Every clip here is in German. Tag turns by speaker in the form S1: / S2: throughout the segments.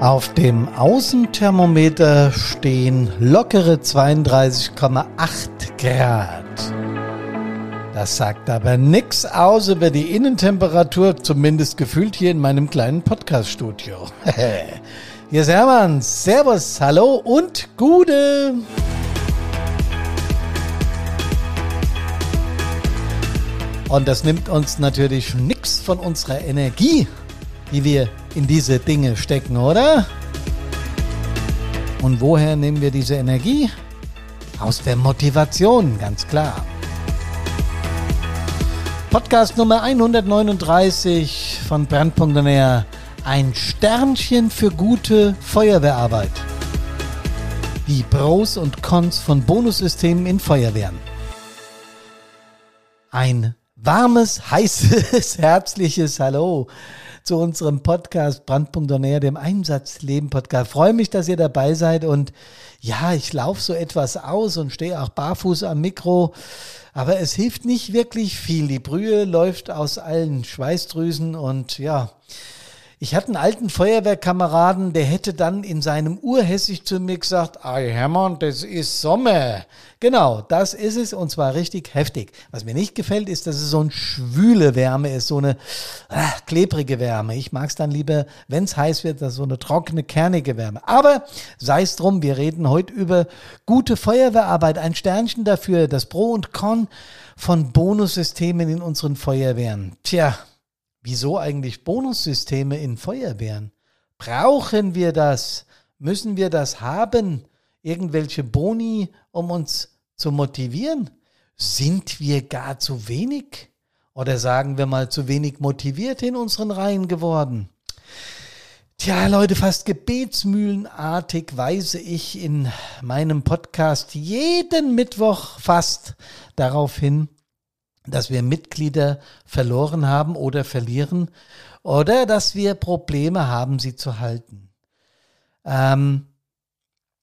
S1: Auf dem Außenthermometer stehen lockere 32,8 Grad. Das sagt aber nichts aus über die Innentemperatur, zumindest gefühlt hier in meinem kleinen Podcaststudio. hier ist Hermann. Servus, hallo und Gude. Und das nimmt uns natürlich nichts von unserer Energie, die wir in diese Dinge stecken, oder? Und woher nehmen wir diese Energie? Aus der Motivation, ganz klar. Podcast Nummer 139 von Brandpunkt.NR. Ein Sternchen für gute Feuerwehrarbeit. Die Pros und Cons von Bonussystemen in Feuerwehren. Ein warmes, heißes, herzliches Hallo zu unserem Podcast Brandpunkt On Air, dem Einsatzleben Podcast. freue mich, dass ihr dabei seid und ja, ich laufe so etwas aus und stehe auch barfuß am Mikro, aber es hilft nicht wirklich viel. Die Brühe läuft aus allen Schweißdrüsen und ja, ich hatte einen alten Feuerwehrkameraden, der hätte dann in seinem Urhessisch zu mir gesagt, ah Hermann, das ist Sommer. Genau, das ist es und zwar richtig heftig. Was mir nicht gefällt, ist, dass es so eine schwüle Wärme ist, so eine ach, klebrige Wärme. Ich mag es dann lieber, wenn es heiß wird, dass so eine trockene, kernige Wärme. Aber sei es drum, wir reden heute über gute Feuerwehrarbeit. Ein Sternchen dafür, das Pro und Con von Bonussystemen in unseren Feuerwehren. Tja, Wieso eigentlich Bonussysteme in Feuerwehren? Brauchen wir das? Müssen wir das haben? Irgendwelche Boni, um uns zu motivieren? Sind wir gar zu wenig? Oder sagen wir mal zu wenig motiviert in unseren Reihen geworden? Tja, Leute, fast gebetsmühlenartig weise ich in meinem Podcast jeden Mittwoch fast darauf hin, dass wir Mitglieder verloren haben oder verlieren oder dass wir Probleme haben, sie zu halten. Ähm,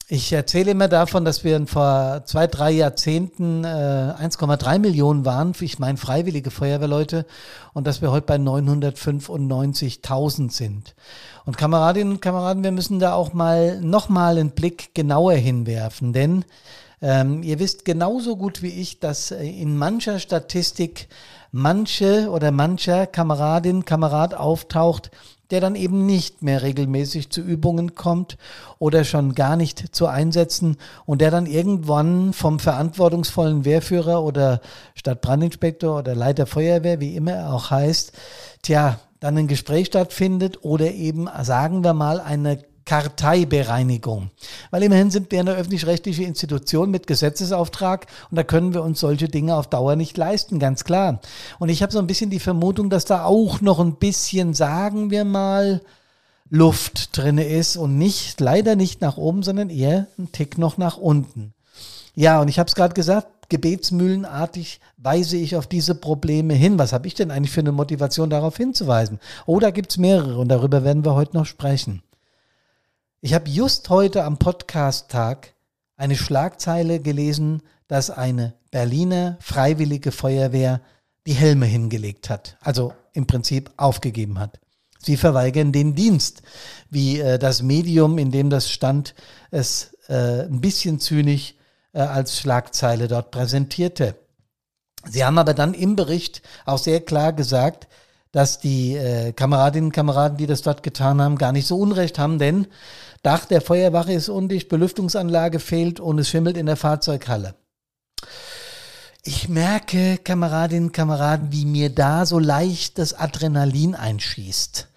S1: ich erzähle immer davon, dass wir vor zwei, drei Jahrzehnten äh, 1,3 Millionen waren, ich meine freiwillige Feuerwehrleute, und dass wir heute bei 995.000 sind. Und Kameradinnen und Kameraden, wir müssen da auch mal nochmal einen Blick genauer hinwerfen, denn ähm, ihr wisst genauso gut wie ich, dass äh, in mancher Statistik manche oder mancher Kameradin, Kamerad auftaucht, der dann eben nicht mehr regelmäßig zu Übungen kommt oder schon gar nicht zu Einsätzen und der dann irgendwann vom verantwortungsvollen Wehrführer oder Stadtbrandinspektor oder Leiter Feuerwehr, wie immer er auch heißt, tja, dann ein Gespräch stattfindet oder eben, sagen wir mal, eine Karteibereinigung. Weil immerhin sind wir eine öffentlich-rechtliche Institution mit Gesetzesauftrag und da können wir uns solche Dinge auf Dauer nicht leisten, ganz klar. Und ich habe so ein bisschen die Vermutung, dass da auch noch ein bisschen, sagen wir mal, Luft drinne ist und nicht, leider nicht nach oben, sondern eher ein Tick noch nach unten. Ja, und ich habe es gerade gesagt, gebetsmühlenartig weise ich auf diese Probleme hin. Was habe ich denn eigentlich für eine Motivation darauf hinzuweisen? Oh, da gibt's mehrere und darüber werden wir heute noch sprechen. Ich habe just heute am Podcast-Tag eine Schlagzeile gelesen, dass eine Berliner freiwillige Feuerwehr die Helme hingelegt hat, also im Prinzip aufgegeben hat. Sie verweigern den Dienst, wie äh, das Medium, in dem das stand, es äh, ein bisschen zynisch äh, als Schlagzeile dort präsentierte. Sie haben aber dann im Bericht auch sehr klar gesagt, dass die äh, Kameradinnen und Kameraden, die das dort getan haben, gar nicht so Unrecht haben, denn Dach der Feuerwache ist undicht, Belüftungsanlage fehlt und es schimmelt in der Fahrzeughalle. Ich merke, Kameradinnen, Kameraden, wie mir da so leicht das Adrenalin einschießt.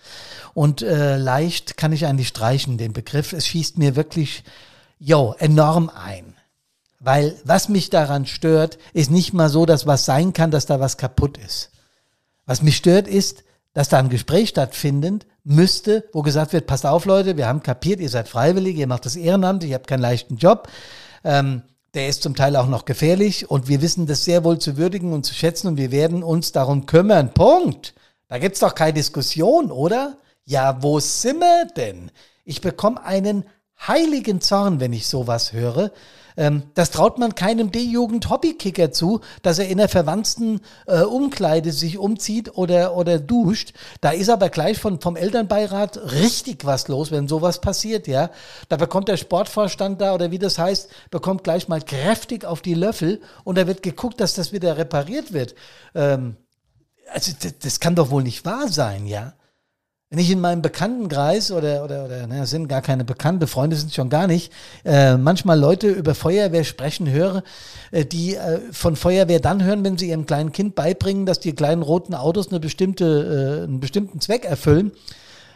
S1: Und äh, leicht kann ich eigentlich streichen, den Begriff. Es schießt mir wirklich, yo, enorm ein. Weil was mich daran stört, ist nicht mal so, dass was sein kann, dass da was kaputt ist. Was mich stört, ist, dass da ein Gespräch stattfindet, müsste, wo gesagt wird, passt auf Leute, wir haben kapiert, ihr seid freiwillig, ihr macht das Ehrenamt, ihr habt keinen leichten Job. Ähm, der ist zum Teil auch noch gefährlich und wir wissen das sehr wohl zu würdigen und zu schätzen und wir werden uns darum kümmern. Punkt. Da gibt's doch keine Diskussion, oder? Ja, wo sind wir denn? Ich bekomme einen heiligen Zorn, wenn ich sowas höre. Ähm, das traut man keinem D-Jugend-Hobbykicker zu, dass er in der verwandten äh, Umkleide sich umzieht oder, oder duscht. Da ist aber gleich von, vom Elternbeirat richtig was los, wenn sowas passiert, ja. Da bekommt der Sportvorstand da oder wie das heißt, bekommt gleich mal kräftig auf die Löffel und da wird geguckt, dass das wieder repariert wird. Ähm, also das, das kann doch wohl nicht wahr sein, ja. Wenn ich in meinem Bekanntenkreis oder, oder, oder ne, sind gar keine Bekannte, Freunde sind schon gar nicht, äh, manchmal Leute über Feuerwehr sprechen höre, äh, die äh, von Feuerwehr dann hören, wenn sie ihrem kleinen Kind beibringen, dass die kleinen roten Autos eine bestimmte, äh, einen bestimmten Zweck erfüllen.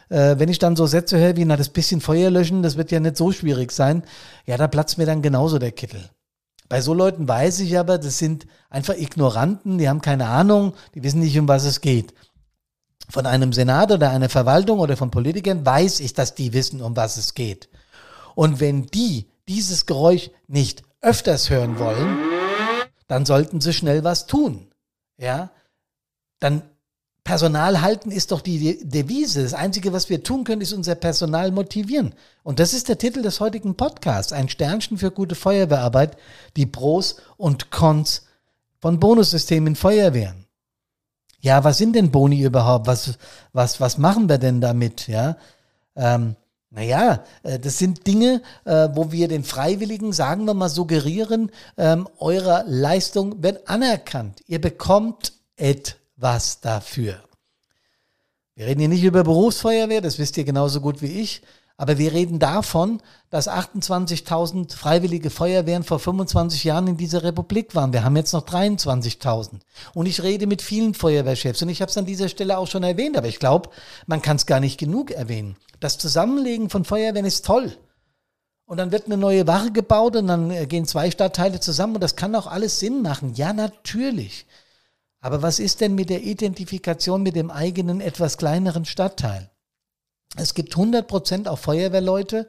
S1: Äh, wenn ich dann so Sätze höre wie, na, das bisschen Feuer löschen, das wird ja nicht so schwierig sein, ja, da platzt mir dann genauso der Kittel. Bei so Leuten weiß ich aber, das sind einfach Ignoranten, die haben keine Ahnung, die wissen nicht, um was es geht von einem Senat oder einer Verwaltung oder von Politikern weiß ich, dass die wissen, um was es geht. Und wenn die dieses Geräusch nicht öfters hören wollen, dann sollten sie schnell was tun. Ja? Dann Personal halten ist doch die Devise. Das Einzige, was wir tun können, ist unser Personal motivieren. Und das ist der Titel des heutigen Podcasts. Ein Sternchen für gute Feuerwehrarbeit, die Pros und Cons von Bonussystemen in Feuerwehren ja, was sind denn Boni überhaupt? Was, was, was machen wir denn damit? Ja, ähm, naja, äh, das sind Dinge, äh, wo wir den Freiwilligen, sagen wir mal, suggerieren, ähm, eure Leistung wird anerkannt. Ihr bekommt etwas dafür. Wir reden hier nicht über Berufsfeuerwehr, das wisst ihr genauso gut wie ich. Aber wir reden davon, dass 28.000 freiwillige Feuerwehren vor 25 Jahren in dieser Republik waren. Wir haben jetzt noch 23.000. Und ich rede mit vielen Feuerwehrchefs. Und ich habe es an dieser Stelle auch schon erwähnt, aber ich glaube, man kann es gar nicht genug erwähnen. Das Zusammenlegen von Feuerwehren ist toll. Und dann wird eine neue Wache gebaut und dann äh, gehen zwei Stadtteile zusammen und das kann auch alles Sinn machen. Ja, natürlich. Aber was ist denn mit der Identifikation mit dem eigenen etwas kleineren Stadtteil? Es gibt 100 Prozent auch Feuerwehrleute,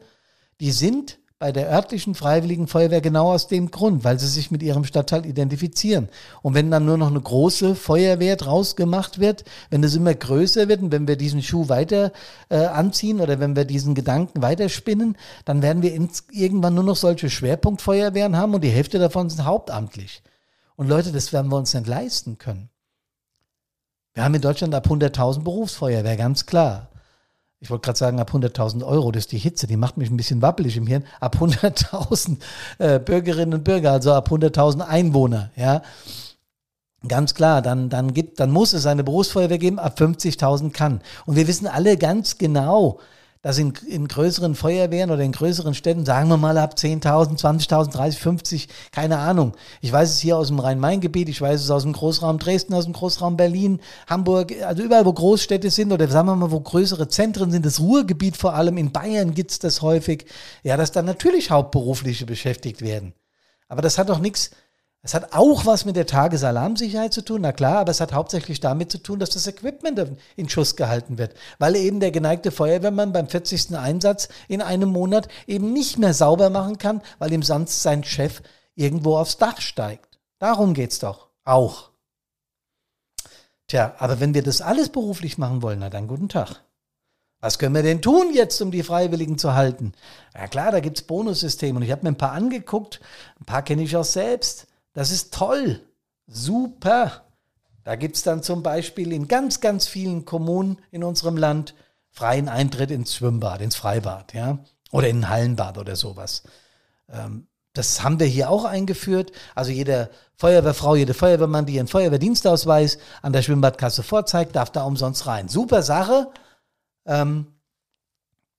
S1: die sind bei der örtlichen Freiwilligen Feuerwehr genau aus dem Grund, weil sie sich mit ihrem Stadtteil identifizieren. Und wenn dann nur noch eine große Feuerwehr draus gemacht wird, wenn es immer größer wird und wenn wir diesen Schuh weiter äh, anziehen oder wenn wir diesen Gedanken weiterspinnen, dann werden wir ins, irgendwann nur noch solche Schwerpunktfeuerwehren haben und die Hälfte davon sind hauptamtlich. Und Leute, das werden wir uns nicht leisten können. Wir haben in Deutschland ab 100.000 Berufsfeuerwehr, ganz klar ich wollte gerade sagen, ab 100.000 Euro, das ist die Hitze, die macht mich ein bisschen wappelig im Hirn, ab 100.000 äh, Bürgerinnen und Bürger, also ab 100.000 Einwohner, ja. Ganz klar, dann, dann gibt, dann muss es eine Berufsfeuerwehr geben, ab 50.000 kann. Und wir wissen alle ganz genau, dass in, in größeren Feuerwehren oder in größeren Städten, sagen wir mal ab 10.000, 20.000, 30, 50, keine Ahnung. Ich weiß es hier aus dem Rhein-Main-Gebiet, ich weiß es aus dem Großraum Dresden, aus dem Großraum Berlin, Hamburg, also überall, wo Großstädte sind oder sagen wir mal, wo größere Zentren sind, das Ruhrgebiet vor allem, in Bayern gibt's das häufig, ja, dass dann natürlich Hauptberufliche beschäftigt werden. Aber das hat doch nichts es hat auch was mit der Tagesalarmsicherheit zu tun, na klar, aber es hat hauptsächlich damit zu tun, dass das Equipment in Schuss gehalten wird, weil eben der geneigte Feuerwehrmann beim 40. Einsatz in einem Monat eben nicht mehr sauber machen kann, weil ihm sonst sein Chef irgendwo aufs Dach steigt. Darum geht's doch auch. Tja, aber wenn wir das alles beruflich machen wollen, na dann guten Tag. Was können wir denn tun jetzt, um die Freiwilligen zu halten? Ja klar, da gibt's Bonussysteme und ich habe mir ein paar angeguckt, ein paar kenne ich auch selbst. Das ist toll. Super. Da gibt es dann zum Beispiel in ganz, ganz vielen Kommunen in unserem Land freien Eintritt ins Schwimmbad, ins Freibad, ja. Oder in ein Hallenbad oder sowas. Ähm, das haben wir hier auch eingeführt. Also jede Feuerwehrfrau, jede Feuerwehrmann, die ihren Feuerwehrdienstausweis an der Schwimmbadkasse vorzeigt, darf da umsonst rein. Super Sache. Ähm,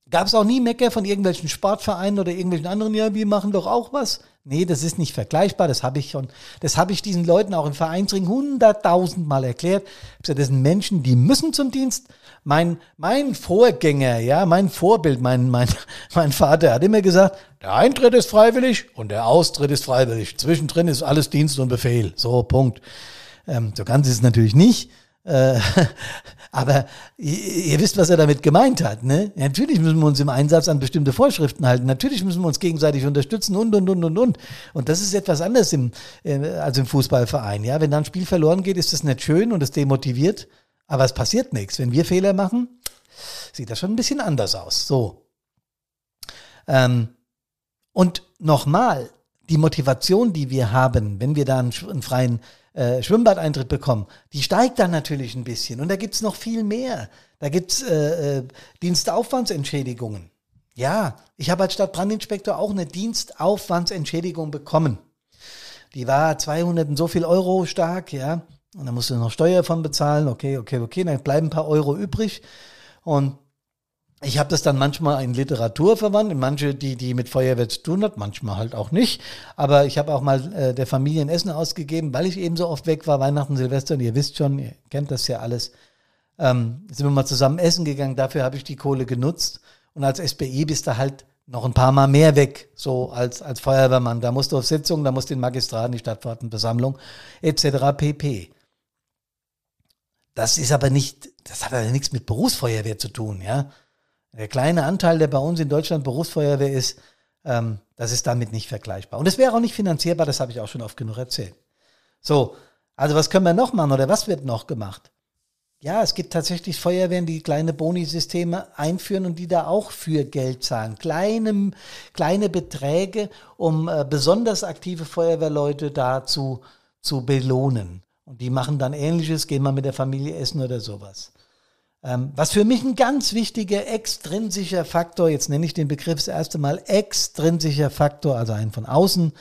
S1: Gab es auch nie Mecker von irgendwelchen Sportvereinen oder irgendwelchen anderen, ja, wir machen doch auch was. Nee, das ist nicht vergleichbar. Das habe ich schon, das habe ich diesen Leuten auch im Vereinsring hunderttausend Mal erklärt. Das sind Menschen, die müssen zum Dienst. Mein, mein Vorgänger, ja, mein Vorbild, mein, mein, mein Vater hat immer gesagt, der Eintritt ist freiwillig und der Austritt ist freiwillig. Zwischendrin ist alles Dienst und Befehl. So, Punkt. Ähm, so ganz ist es natürlich nicht. Äh, aber ihr, wisst, was er damit gemeint hat. Ne? Natürlich müssen wir uns im Einsatz an bestimmte Vorschriften halten. Natürlich müssen wir uns gegenseitig unterstützen und, und, und, und, und. Und das ist etwas anderes im, äh, als im Fußballverein. Ja? Wenn da ein Spiel verloren geht, ist das nicht schön und es demotiviert. Aber es passiert nichts. Wenn wir Fehler machen, sieht das schon ein bisschen anders aus. So. Ähm, und nochmal, die Motivation, die wir haben, wenn wir da einen, einen freien äh, Schwimmbadeintritt bekommen, die steigt dann natürlich ein bisschen. Und da gibt's noch viel mehr. Da gibt's äh, äh, Dienstaufwandsentschädigungen. Ja, ich habe als Stadtbrandinspektor auch eine Dienstaufwandsentschädigung bekommen. Die war 200 und so viel Euro stark, ja. Und da musst du noch Steuer von bezahlen. Okay, okay, okay. Dann bleiben ein paar Euro übrig. Und ich habe das dann manchmal in Literatur verwandt, in manche, die, die mit Feuerwehr zu tun hat, manchmal halt auch nicht. Aber ich habe auch mal äh, der Familie ein Essen ausgegeben, weil ich eben so oft weg war, Weihnachten, Silvester, und ihr wisst schon, ihr kennt das ja alles. Ähm, sind wir mal zusammen essen gegangen, dafür habe ich die Kohle genutzt. Und als SBI bist du halt noch ein paar Mal mehr weg, so als, als Feuerwehrmann. Da musst du auf Sitzungen, da musst du in Magistraten, die Stadtfahrtenversammlung, etc. pp. Das ist aber nicht, das hat aber nichts mit Berufsfeuerwehr zu tun, ja. Der kleine Anteil, der bei uns in Deutschland Berufsfeuerwehr ist, ähm, das ist damit nicht vergleichbar. Und es wäre auch nicht finanzierbar, das habe ich auch schon oft genug erzählt. So, also was können wir noch machen oder was wird noch gemacht? Ja, es gibt tatsächlich Feuerwehren, die kleine Boni-Systeme einführen und die da auch für Geld zahlen. Kleine, kleine Beträge, um äh, besonders aktive Feuerwehrleute dazu zu belohnen. Und die machen dann ähnliches, gehen mal mit der Familie essen oder sowas. Ähm, was für mich ein ganz wichtiger extrinsischer Faktor, jetzt nenne ich den Begriff das erste Mal, extrinsischer Faktor, also ein von außen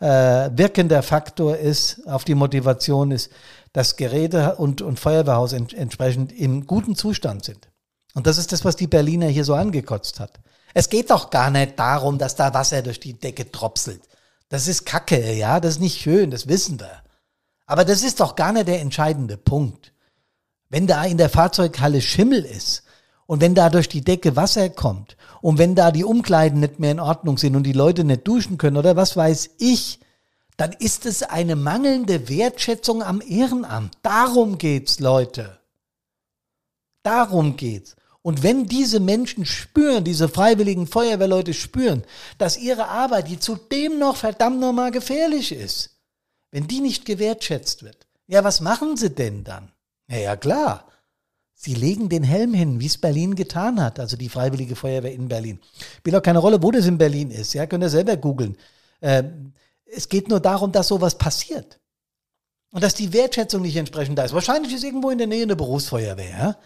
S1: äh, wirkender Faktor ist, auf die Motivation ist, dass Geräte und, und Feuerwehrhaus ent entsprechend im guten Zustand sind. Und das ist das, was die Berliner hier so angekotzt hat. Es geht doch gar nicht darum, dass da Wasser durch die Decke tropselt. Das ist Kacke, ja, das ist nicht schön, das wissen wir. Aber das ist doch gar nicht der entscheidende Punkt. Wenn da in der Fahrzeughalle Schimmel ist und wenn da durch die Decke Wasser kommt und wenn da die Umkleiden nicht mehr in Ordnung sind und die Leute nicht duschen können oder was weiß ich, dann ist es eine mangelnde Wertschätzung am Ehrenamt. Darum geht's, Leute. Darum geht's. Und wenn diese Menschen spüren, diese freiwilligen Feuerwehrleute spüren, dass ihre Arbeit, die zudem noch verdammt nochmal gefährlich ist, wenn die nicht gewertschätzt wird, ja, was machen sie denn dann? Ja, ja, klar. Sie legen den Helm hin, wie es Berlin getan hat, also die Freiwillige Feuerwehr in Berlin. Spielt auch keine Rolle, wo das in Berlin ist. Ja, könnt ihr selber googeln. Äh, es geht nur darum, dass sowas passiert. Und dass die Wertschätzung nicht entsprechend da ist. Wahrscheinlich ist irgendwo in der Nähe eine Berufsfeuerwehr.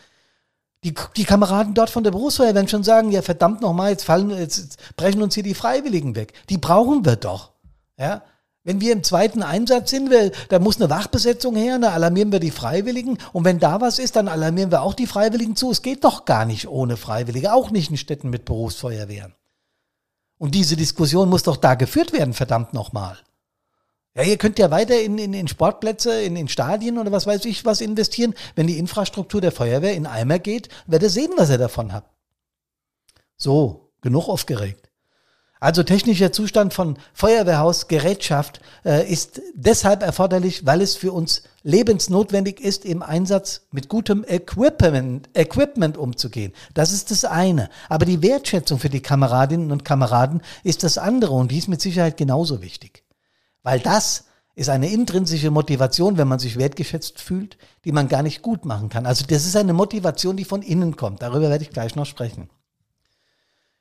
S1: Die, die Kameraden dort von der Berufsfeuerwehr werden schon sagen, ja verdammt nochmal, jetzt fallen, jetzt brechen uns hier die Freiwilligen weg. Die brauchen wir doch. Ja? Wenn wir im zweiten Einsatz sind, wir, da muss eine Wachbesetzung her, da alarmieren wir die Freiwilligen. Und wenn da was ist, dann alarmieren wir auch die Freiwilligen zu. Es geht doch gar nicht ohne Freiwillige, auch nicht in Städten mit Berufsfeuerwehren. Und diese Diskussion muss doch da geführt werden, verdammt nochmal. Ja, ihr könnt ja weiter in, in, in Sportplätze, in, in Stadien oder was weiß ich was investieren. Wenn die Infrastruktur der Feuerwehr in Eimer geht, werdet ihr sehen, was ihr davon habt. So, genug aufgeregt. Also technischer Zustand von Feuerwehrhausgerätschaft äh, ist deshalb erforderlich, weil es für uns lebensnotwendig ist, im Einsatz mit gutem Equipment, Equipment umzugehen. Das ist das eine. Aber die Wertschätzung für die Kameradinnen und Kameraden ist das andere und die ist mit Sicherheit genauso wichtig. Weil das ist eine intrinsische Motivation, wenn man sich wertgeschätzt fühlt, die man gar nicht gut machen kann. Also das ist eine Motivation, die von innen kommt. Darüber werde ich gleich noch sprechen.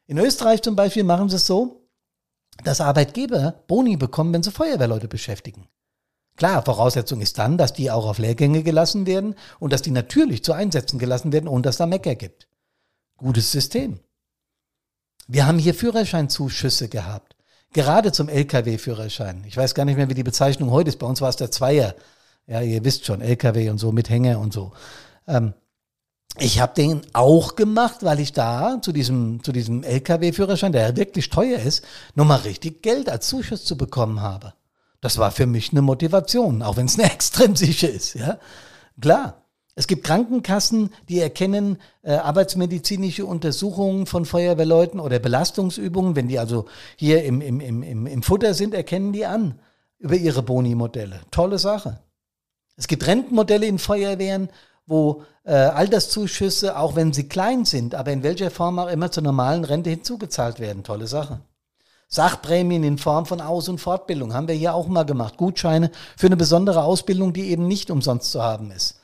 S1: In Österreich zum Beispiel machen sie es so, dass Arbeitgeber Boni bekommen, wenn sie Feuerwehrleute beschäftigen. Klar, Voraussetzung ist dann, dass die auch auf Lehrgänge gelassen werden und dass die natürlich zu Einsätzen gelassen werden, ohne dass da Mecker gibt. Gutes System. Wir haben hier Führerscheinzuschüsse gehabt. Gerade zum Lkw-Führerschein. Ich weiß gar nicht mehr, wie die Bezeichnung heute ist. Bei uns war es der Zweier. Ja, ihr wisst schon, Lkw und so mit Hänger und so. Ähm, ich habe den auch gemacht, weil ich da zu diesem, zu diesem Lkw-Führerschein, der wirklich teuer ist, nochmal richtig Geld als Zuschuss zu bekommen habe. Das war für mich eine Motivation, auch wenn es eine extrinsische ist, ja. Klar. Es gibt Krankenkassen, die erkennen äh, arbeitsmedizinische Untersuchungen von Feuerwehrleuten oder Belastungsübungen, wenn die also hier im, im, im, im Futter sind, erkennen die an über ihre Boni-Modelle. Tolle Sache. Es gibt Rentenmodelle in Feuerwehren wo äh, Alterszuschüsse, auch wenn sie klein sind, aber in welcher Form auch immer zur normalen Rente hinzugezahlt werden. Tolle Sache. Sachprämien in Form von Aus- und Fortbildung haben wir hier auch mal gemacht. Gutscheine für eine besondere Ausbildung, die eben nicht umsonst zu haben ist.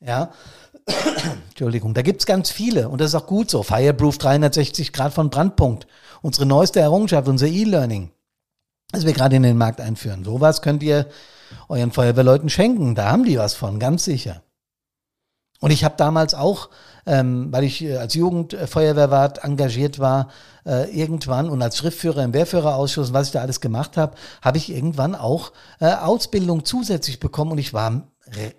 S1: Ja. Entschuldigung, da gibt's ganz viele und das ist auch gut so. Fireproof 360 Grad von Brandpunkt. Unsere neueste Errungenschaft, unser E-Learning, das wir gerade in den Markt einführen. Sowas könnt ihr euren Feuerwehrleuten schenken. Da haben die was von, ganz sicher. Und ich habe damals auch, ähm, weil ich äh, als Jugendfeuerwehrwart engagiert war, äh, irgendwann und als Schriftführer im Wehrführerausschuss, was ich da alles gemacht habe, habe ich irgendwann auch äh, Ausbildung zusätzlich bekommen und ich war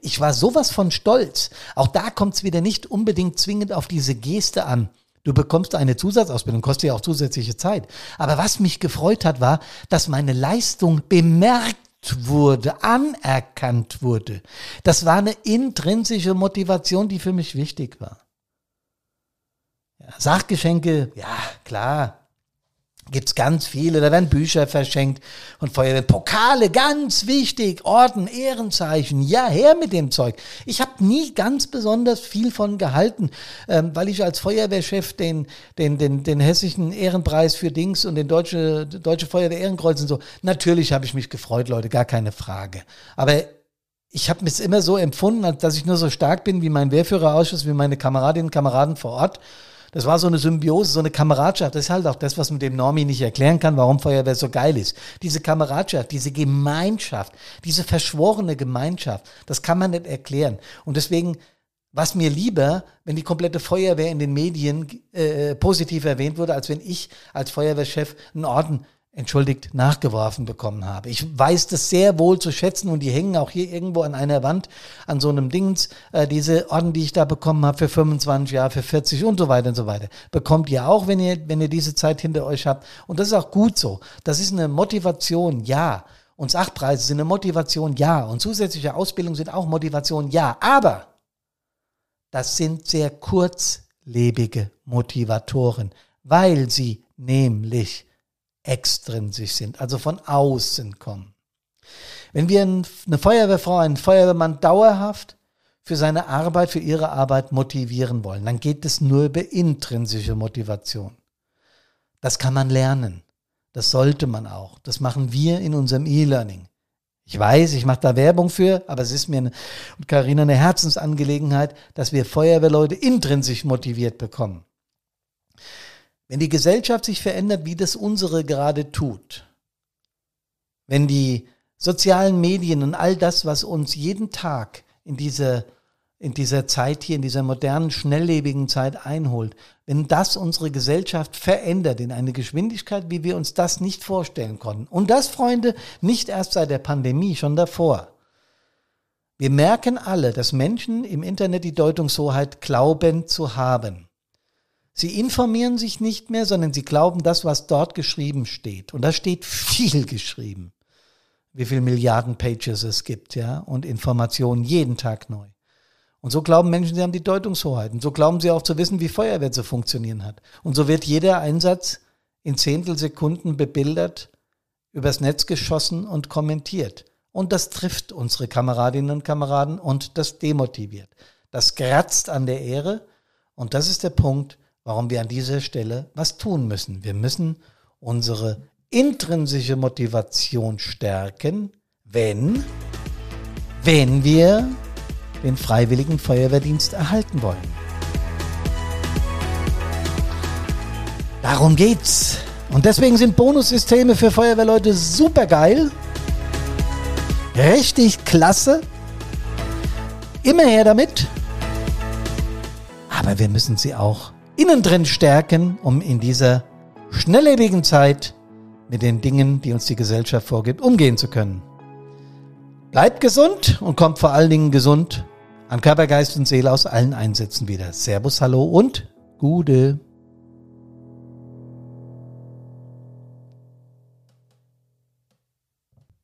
S1: ich war sowas von stolz. Auch da kommt es wieder nicht unbedingt zwingend auf diese Geste an. Du bekommst eine Zusatzausbildung, kostet ja auch zusätzliche Zeit. Aber was mich gefreut hat, war, dass meine Leistung bemerkt wurde, anerkannt wurde. Das war eine intrinsische Motivation, die für mich wichtig war. Ja, Sachgeschenke, ja, klar, gibt's ganz viele, da werden Bücher verschenkt und Feuerwehr, Pokale, ganz wichtig, Orden, Ehrenzeichen, ja, her mit dem Zeug. Ich habe nie ganz besonders viel von gehalten, ähm, weil ich als Feuerwehrchef den, den, den, den hessischen Ehrenpreis für Dings und den deutsche, deutsche Feuerwehr Ehrenkreuz und so, natürlich habe ich mich gefreut, Leute, gar keine Frage. Aber ich habe es immer so empfunden, dass ich nur so stark bin wie mein Wehrführerausschuss, wie meine Kameradinnen und Kameraden vor Ort das war so eine Symbiose, so eine Kameradschaft. Das ist halt auch das, was mit dem Normi nicht erklären kann, warum Feuerwehr so geil ist. Diese Kameradschaft, diese Gemeinschaft, diese verschworene Gemeinschaft, das kann man nicht erklären. Und deswegen was mir lieber, wenn die komplette Feuerwehr in den Medien äh, positiv erwähnt wurde, als wenn ich als Feuerwehrchef einen Orden entschuldigt, nachgeworfen bekommen habe. Ich weiß das sehr wohl zu schätzen und die hängen auch hier irgendwo an einer Wand, an so einem Dings, äh, diese Orden, die ich da bekommen habe für 25 Jahre, für 40 und so weiter und so weiter. Bekommt ihr auch, wenn ihr, wenn ihr diese Zeit hinter euch habt. Und das ist auch gut so. Das ist eine Motivation, ja. Und Sachpreise sind eine Motivation, ja. Und zusätzliche Ausbildung sind auch Motivation, ja. Aber das sind sehr kurzlebige Motivatoren, weil sie nämlich extrinsisch sind, also von außen kommen. Wenn wir eine Feuerwehrfrau, einen Feuerwehrmann dauerhaft für seine Arbeit, für ihre Arbeit motivieren wollen, dann geht es nur über intrinsische Motivation. Das kann man lernen. Das sollte man auch. Das machen wir in unserem E-Learning. Ich weiß, ich mache da Werbung für, aber es ist mir und Carina eine Herzensangelegenheit, dass wir Feuerwehrleute intrinsisch motiviert bekommen. Wenn die Gesellschaft sich verändert, wie das unsere gerade tut, wenn die sozialen Medien und all das, was uns jeden Tag in dieser, in dieser Zeit hier, in dieser modernen, schnelllebigen Zeit einholt, wenn das unsere Gesellschaft verändert in eine Geschwindigkeit, wie wir uns das nicht vorstellen konnten. Und das, Freunde, nicht erst seit der Pandemie, schon davor. Wir merken alle, dass Menschen im Internet die Deutungshoheit glauben zu haben. Sie informieren sich nicht mehr, sondern sie glauben das, was dort geschrieben steht. Und da steht viel geschrieben. Wie viele Milliarden Pages es gibt, ja, und Informationen jeden Tag neu. Und so glauben Menschen, sie haben die Deutungshoheit. Und so glauben sie auch zu wissen, wie Feuerwehr zu funktionieren hat. Und so wird jeder Einsatz in Zehntelsekunden bebildert, übers Netz geschossen und kommentiert. Und das trifft unsere Kameradinnen und Kameraden und das demotiviert. Das kratzt an der Ehre. Und das ist der Punkt, warum wir an dieser Stelle was tun müssen. Wir müssen unsere intrinsische Motivation stärken, wenn, wenn wir den freiwilligen Feuerwehrdienst erhalten wollen. Darum geht's. Und deswegen sind Bonussysteme für Feuerwehrleute super geil. Richtig klasse. Immer her damit. Aber wir müssen sie auch innen drin stärken, um in dieser schnelllebigen Zeit mit den Dingen, die uns die Gesellschaft vorgibt, umgehen zu können. Bleibt gesund und kommt vor allen Dingen gesund an Körper, Geist und Seele aus allen Einsätzen wieder. Servus, hallo und Gude.